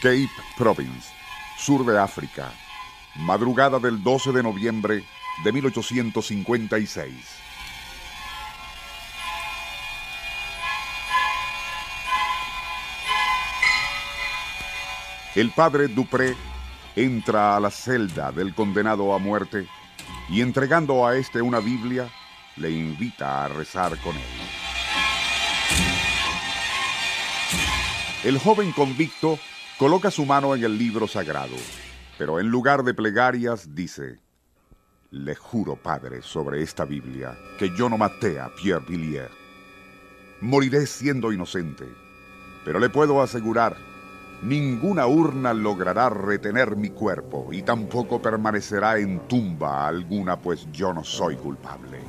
Cape Province, sur de África, madrugada del 12 de noviembre de 1856. El padre Dupré entra a la celda del condenado a muerte y entregando a este una Biblia, le invita a rezar con él. El joven convicto coloca su mano en el libro sagrado, pero en lugar de plegarias dice, le juro, padre, sobre esta Biblia, que yo no maté a Pierre Villiers. Moriré siendo inocente, pero le puedo asegurar, ninguna urna logrará retener mi cuerpo y tampoco permanecerá en tumba alguna, pues yo no soy culpable.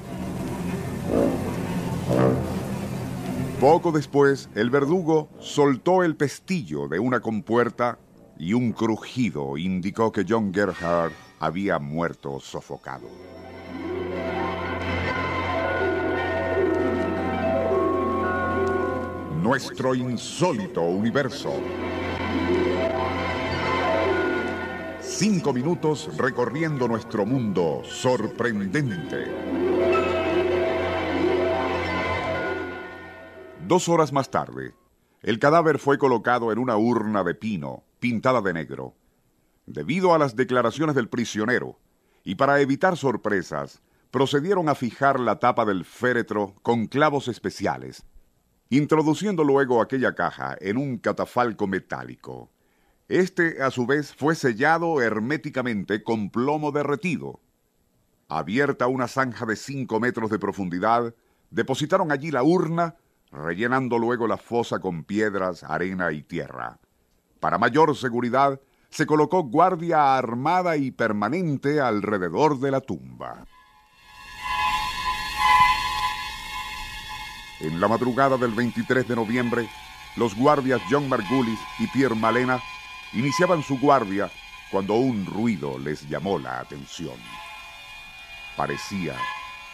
Poco después, el verdugo soltó el pestillo de una compuerta y un crujido indicó que John Gerhard había muerto sofocado. Nuestro insólito universo. Cinco minutos recorriendo nuestro mundo sorprendente. Dos horas más tarde, el cadáver fue colocado en una urna de pino pintada de negro. Debido a las declaraciones del prisionero y para evitar sorpresas, procedieron a fijar la tapa del féretro con clavos especiales, introduciendo luego aquella caja en un catafalco metálico. Este, a su vez, fue sellado herméticamente con plomo derretido. Abierta una zanja de cinco metros de profundidad, depositaron allí la urna rellenando luego la fosa con piedras, arena y tierra. Para mayor seguridad, se colocó guardia armada y permanente alrededor de la tumba. En la madrugada del 23 de noviembre, los guardias John Margulis y Pierre Malena iniciaban su guardia cuando un ruido les llamó la atención. Parecía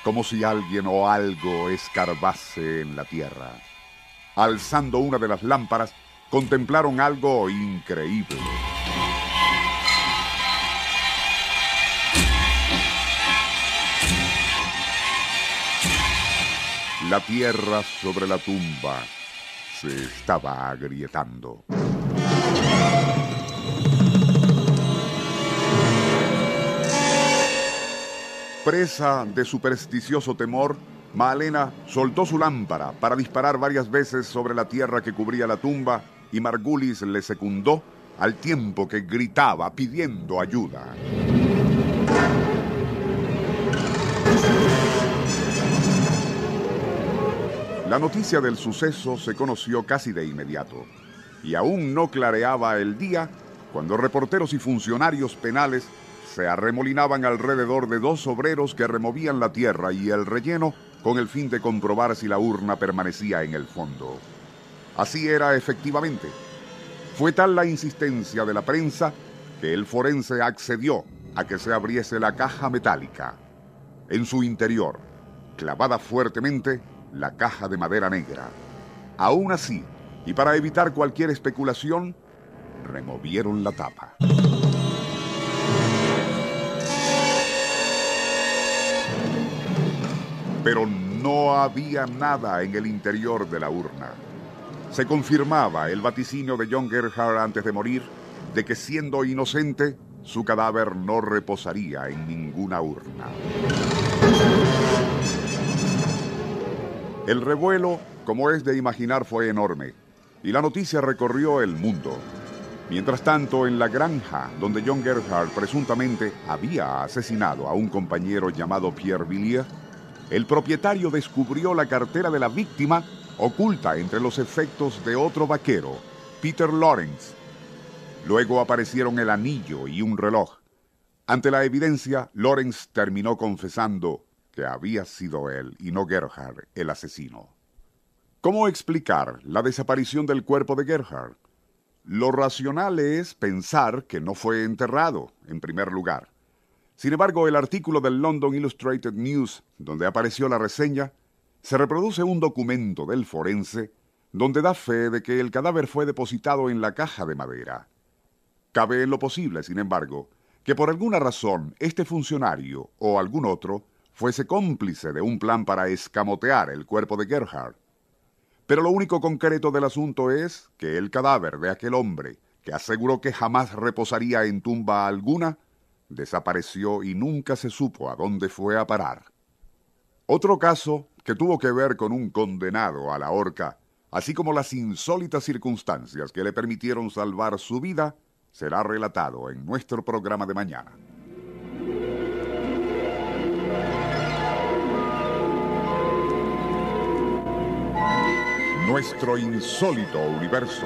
como si alguien o algo escarbase en la tierra. Alzando una de las lámparas, contemplaron algo increíble. La tierra sobre la tumba se estaba agrietando. Presa de supersticioso temor, Malena soltó su lámpara para disparar varias veces sobre la tierra que cubría la tumba y Margulis le secundó al tiempo que gritaba pidiendo ayuda. La noticia del suceso se conoció casi de inmediato y aún no clareaba el día cuando reporteros y funcionarios penales se arremolinaban alrededor de dos obreros que removían la tierra y el relleno con el fin de comprobar si la urna permanecía en el fondo. Así era efectivamente. Fue tal la insistencia de la prensa que el forense accedió a que se abriese la caja metálica. En su interior, clavada fuertemente, la caja de madera negra. Aún así, y para evitar cualquier especulación, removieron la tapa. Pero no había nada en el interior de la urna. Se confirmaba el vaticinio de John Gerhard antes de morir de que siendo inocente, su cadáver no reposaría en ninguna urna. El revuelo, como es de imaginar, fue enorme y la noticia recorrió el mundo. Mientras tanto, en la granja donde John Gerhardt presuntamente había asesinado a un compañero llamado Pierre Villiers, el propietario descubrió la cartera de la víctima oculta entre los efectos de otro vaquero, Peter Lawrence. Luego aparecieron el anillo y un reloj. Ante la evidencia, Lawrence terminó confesando que había sido él y no Gerhard el asesino. ¿Cómo explicar la desaparición del cuerpo de Gerhard? Lo racional es pensar que no fue enterrado, en primer lugar. Sin embargo, el artículo del London Illustrated News, donde apareció la reseña, se reproduce un documento del forense donde da fe de que el cadáver fue depositado en la caja de madera. Cabe en lo posible, sin embargo, que por alguna razón este funcionario o algún otro fuese cómplice de un plan para escamotear el cuerpo de Gerhard pero lo único concreto del asunto es que el cadáver de aquel hombre, que aseguró que jamás reposaría en tumba alguna, desapareció y nunca se supo a dónde fue a parar. Otro caso que tuvo que ver con un condenado a la horca, así como las insólitas circunstancias que le permitieron salvar su vida, será relatado en nuestro programa de mañana. nuestro insólito universo.